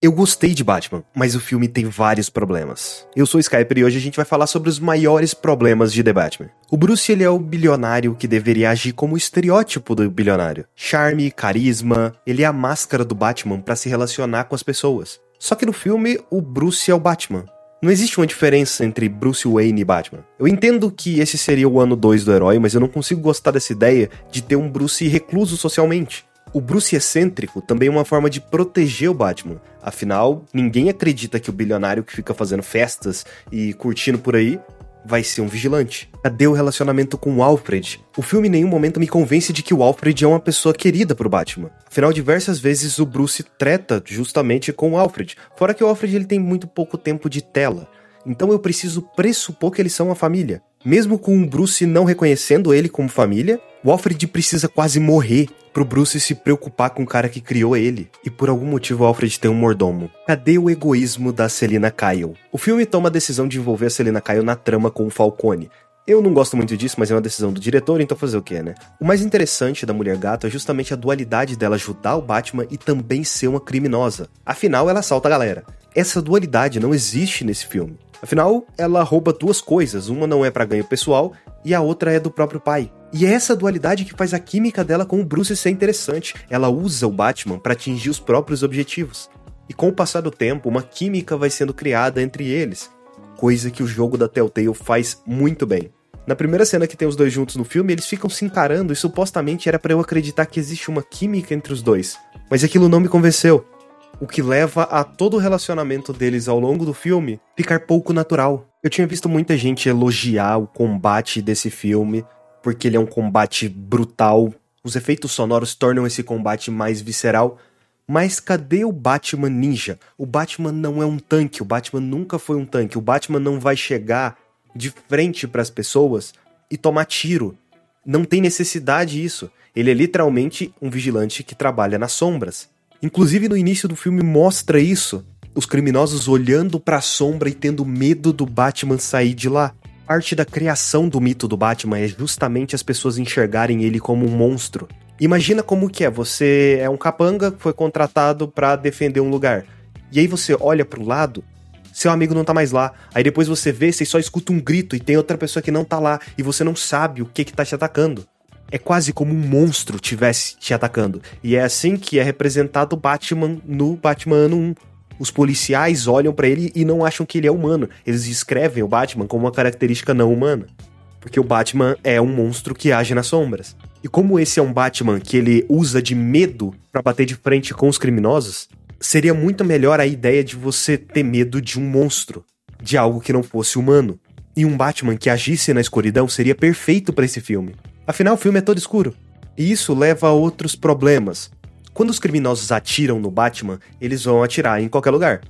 Eu gostei de Batman, mas o filme tem vários problemas. Eu sou o Skyper e hoje a gente vai falar sobre os maiores problemas de The Batman. O Bruce ele é o bilionário que deveria agir como o estereótipo do bilionário. Charme, carisma, ele é a máscara do Batman para se relacionar com as pessoas. Só que no filme, o Bruce é o Batman. Não existe uma diferença entre Bruce Wayne e Batman. Eu entendo que esse seria o ano 2 do herói, mas eu não consigo gostar dessa ideia de ter um Bruce recluso socialmente. O Bruce excêntrico também é uma forma de proteger o Batman. Afinal, ninguém acredita que o bilionário que fica fazendo festas e curtindo por aí vai ser um vigilante. Cadê o relacionamento com o Alfred? O filme em nenhum momento me convence de que o Alfred é uma pessoa querida pro Batman. Afinal, diversas vezes o Bruce treta justamente com o Alfred. Fora que o Alfred ele tem muito pouco tempo de tela. Então eu preciso pressupor que eles são uma família. Mesmo com o Bruce não reconhecendo ele como família, o Alfred precisa quase morrer pro Bruce se preocupar com o cara que criou ele. E por algum motivo Alfred tem um mordomo. Cadê o egoísmo da Selina Kyle? O filme toma a decisão de envolver a Selina Kyle na trama com o Falcone. Eu não gosto muito disso, mas é uma decisão do diretor, então fazer o que, né? O mais interessante da Mulher Gato é justamente a dualidade dela ajudar o Batman e também ser uma criminosa. Afinal, ela assalta a galera. Essa dualidade não existe nesse filme. Afinal, ela rouba duas coisas, uma não é para ganho pessoal e a outra é do próprio pai. E é essa dualidade que faz a química dela com o Bruce ser interessante. Ela usa o Batman para atingir os próprios objetivos. E com o passar do tempo, uma química vai sendo criada entre eles, coisa que o jogo da Telltale faz muito bem. Na primeira cena que tem os dois juntos no filme, eles ficam se encarando e supostamente era para eu acreditar que existe uma química entre os dois. Mas aquilo não me convenceu. O que leva a todo o relacionamento deles ao longo do filme ficar pouco natural. Eu tinha visto muita gente elogiar o combate desse filme, porque ele é um combate brutal. Os efeitos sonoros tornam esse combate mais visceral. Mas cadê o Batman Ninja? O Batman não é um tanque, o Batman nunca foi um tanque. O Batman não vai chegar de frente para as pessoas e tomar tiro. Não tem necessidade isso. Ele é literalmente um vigilante que trabalha nas sombras. Inclusive no início do filme mostra isso. Os criminosos olhando para a sombra e tendo medo do Batman sair de lá parte da criação do mito do Batman é justamente as pessoas enxergarem ele como um monstro. Imagina como que é, você é um capanga que foi contratado para defender um lugar. E aí você olha pro lado, seu amigo não tá mais lá. Aí depois você vê, você só escuta um grito e tem outra pessoa que não tá lá e você não sabe o que que tá te atacando. É quase como um monstro tivesse te atacando. E é assim que é representado o Batman no Batman Ano 1 os policiais olham para ele e não acham que ele é humano. Eles escrevem o Batman como uma característica não humana. Porque o Batman é um monstro que age nas sombras. E como esse é um Batman que ele usa de medo para bater de frente com os criminosos, seria muito melhor a ideia de você ter medo de um monstro, de algo que não fosse humano. E um Batman que agisse na escuridão seria perfeito para esse filme. Afinal, o filme é todo escuro. E isso leva a outros problemas, quando os criminosos atiram no Batman, eles vão atirar em qualquer lugar.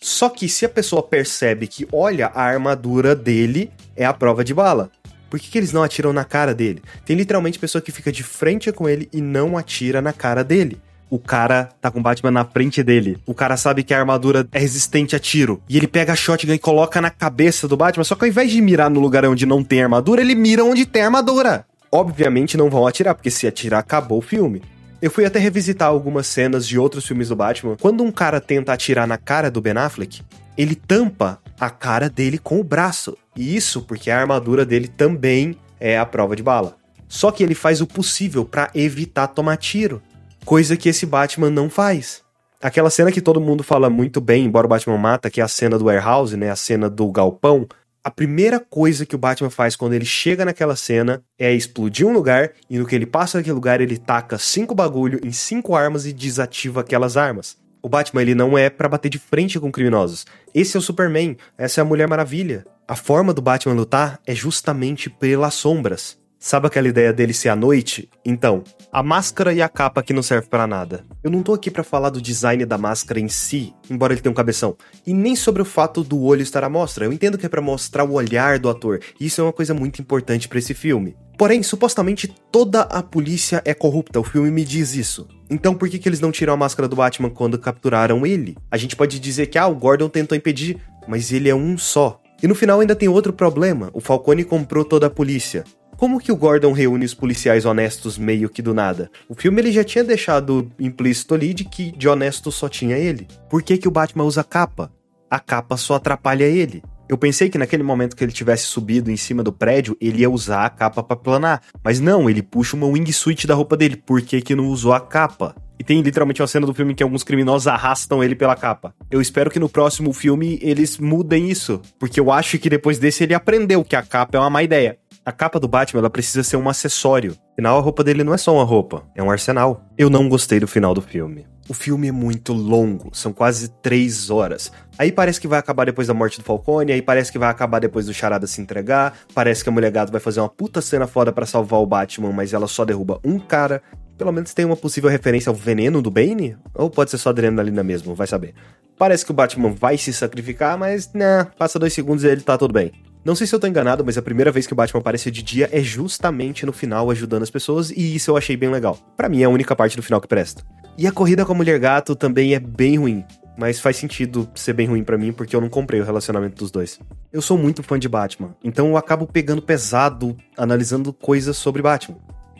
Só que se a pessoa percebe que, olha, a armadura dele é a prova de bala. Por que, que eles não atiram na cara dele? Tem literalmente pessoa que fica de frente com ele e não atira na cara dele. O cara tá com o Batman na frente dele. O cara sabe que a armadura é resistente a tiro. E ele pega a shotgun e coloca na cabeça do Batman. Só que ao invés de mirar no lugar onde não tem armadura, ele mira onde tem armadura. Obviamente não vão atirar, porque se atirar, acabou o filme. Eu fui até revisitar algumas cenas de outros filmes do Batman. Quando um cara tenta atirar na cara do Ben Affleck, ele tampa a cara dele com o braço. E isso porque a armadura dele também é a prova de bala. Só que ele faz o possível para evitar tomar tiro, coisa que esse Batman não faz. Aquela cena que todo mundo fala muito bem, embora o Batman mata, que é a cena do warehouse, né, a cena do galpão, a primeira coisa que o Batman faz quando ele chega naquela cena é explodir um lugar e no que ele passa naquele lugar ele taca cinco bagulho em cinco armas e desativa aquelas armas. O Batman ele não é para bater de frente com criminosos. Esse é o Superman, essa é a Mulher Maravilha. A forma do Batman lutar é justamente pelas sombras. Sabe aquela ideia dele ser à noite? Então, a máscara e a capa que não serve para nada. Eu não tô aqui para falar do design da máscara em si, embora ele tenha um cabeção, e nem sobre o fato do olho estar à mostra. Eu entendo que é para mostrar o olhar do ator, e isso é uma coisa muito importante para esse filme. Porém, supostamente toda a polícia é corrupta, o filme me diz isso. Então por que, que eles não tiram a máscara do Batman quando capturaram ele? A gente pode dizer que ah, o Gordon tentou impedir, mas ele é um só. E no final ainda tem outro problema: o Falcone comprou toda a polícia Como que o Gordon reúne os policiais honestos meio que do nada? O filme ele já tinha deixado implícito ali de que de honesto só tinha ele. Por que que o Batman usa capa? A capa só atrapalha ele. Eu pensei que naquele momento que ele tivesse subido em cima do prédio, ele ia usar a capa para planar. Mas não, ele puxa uma wingsuit da roupa dele. Por que, que não usou a capa? E tem literalmente uma cena do filme que alguns criminosos arrastam ele pela capa. Eu espero que no próximo filme eles mudem isso. Porque eu acho que depois desse ele aprendeu que a capa é uma má ideia. A capa do Batman ela precisa ser um acessório. Afinal, a roupa dele não é só uma roupa, é um arsenal. Eu não gostei do final do filme. O filme é muito longo, são quase três horas. Aí parece que vai acabar depois da morte do Falcone, aí parece que vai acabar depois do Charada se entregar, parece que a Mulher Gato vai fazer uma puta cena foda para salvar o Batman, mas ela só derruba um cara. Pelo menos tem uma possível referência ao veneno do Bane? Ou pode ser só adrenalina mesmo, vai saber. Parece que o Batman vai se sacrificar, mas, né, passa dois segundos e ele tá tudo bem. Não sei se eu tô enganado, mas a primeira vez que o Batman aparece de dia é justamente no final ajudando as pessoas, e isso eu achei bem legal. Para mim é a única parte do final que presta. E a corrida com a Mulher Gato também é bem ruim. Mas faz sentido ser bem ruim para mim porque eu não comprei o relacionamento dos dois. Eu sou muito fã de Batman, então eu acabo pegando pesado analisando coisas sobre Batman.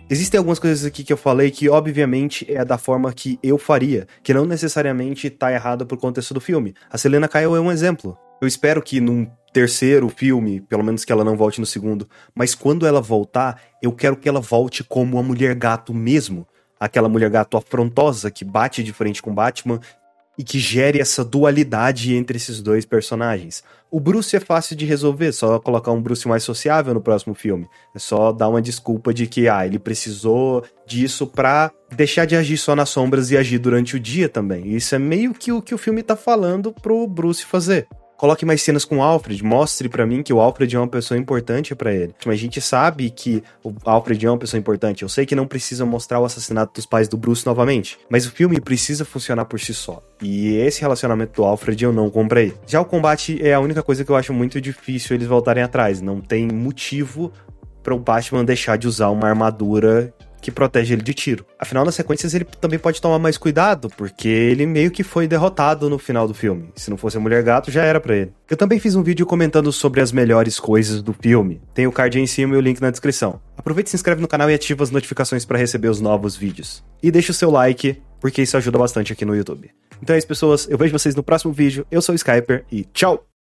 Existem algumas coisas aqui que eu falei que, obviamente, é da forma que eu faria, que não necessariamente tá errado pro contexto do filme. A Selena Kyle é um exemplo. Eu espero que num terceiro filme, pelo menos que ela não volte no segundo, mas quando ela voltar, eu quero que ela volte como a mulher gato mesmo. Aquela mulher gato afrontosa que bate de frente com Batman e que gere essa dualidade entre esses dois personagens. O Bruce é fácil de resolver, só colocar um Bruce mais sociável no próximo filme. É só dar uma desculpa de que ah, ele precisou disso pra deixar de agir só nas sombras e agir durante o dia também. Isso é meio que o que o filme tá falando pro Bruce fazer coloque mais cenas com o Alfred, mostre para mim que o Alfred é uma pessoa importante para ele. Mas a gente sabe que o Alfred é uma pessoa importante. Eu sei que não precisa mostrar o assassinato dos pais do Bruce novamente, mas o filme precisa funcionar por si só. E esse relacionamento do Alfred eu não comprei. Já o combate é a única coisa que eu acho muito difícil eles voltarem atrás. Não tem motivo para o Batman deixar de usar uma armadura que protege ele de tiro. Afinal, nas sequências ele também pode tomar mais cuidado, porque ele meio que foi derrotado no final do filme. Se não fosse a Mulher Gato, já era para ele. Eu também fiz um vídeo comentando sobre as melhores coisas do filme. Tem o card aí em cima e o link na descrição. Aproveite, se inscreve no canal e ativa as notificações para receber os novos vídeos. E deixa o seu like, porque isso ajuda bastante aqui no YouTube. Então é isso, pessoas. Eu vejo vocês no próximo vídeo. Eu sou o Skyper e tchau!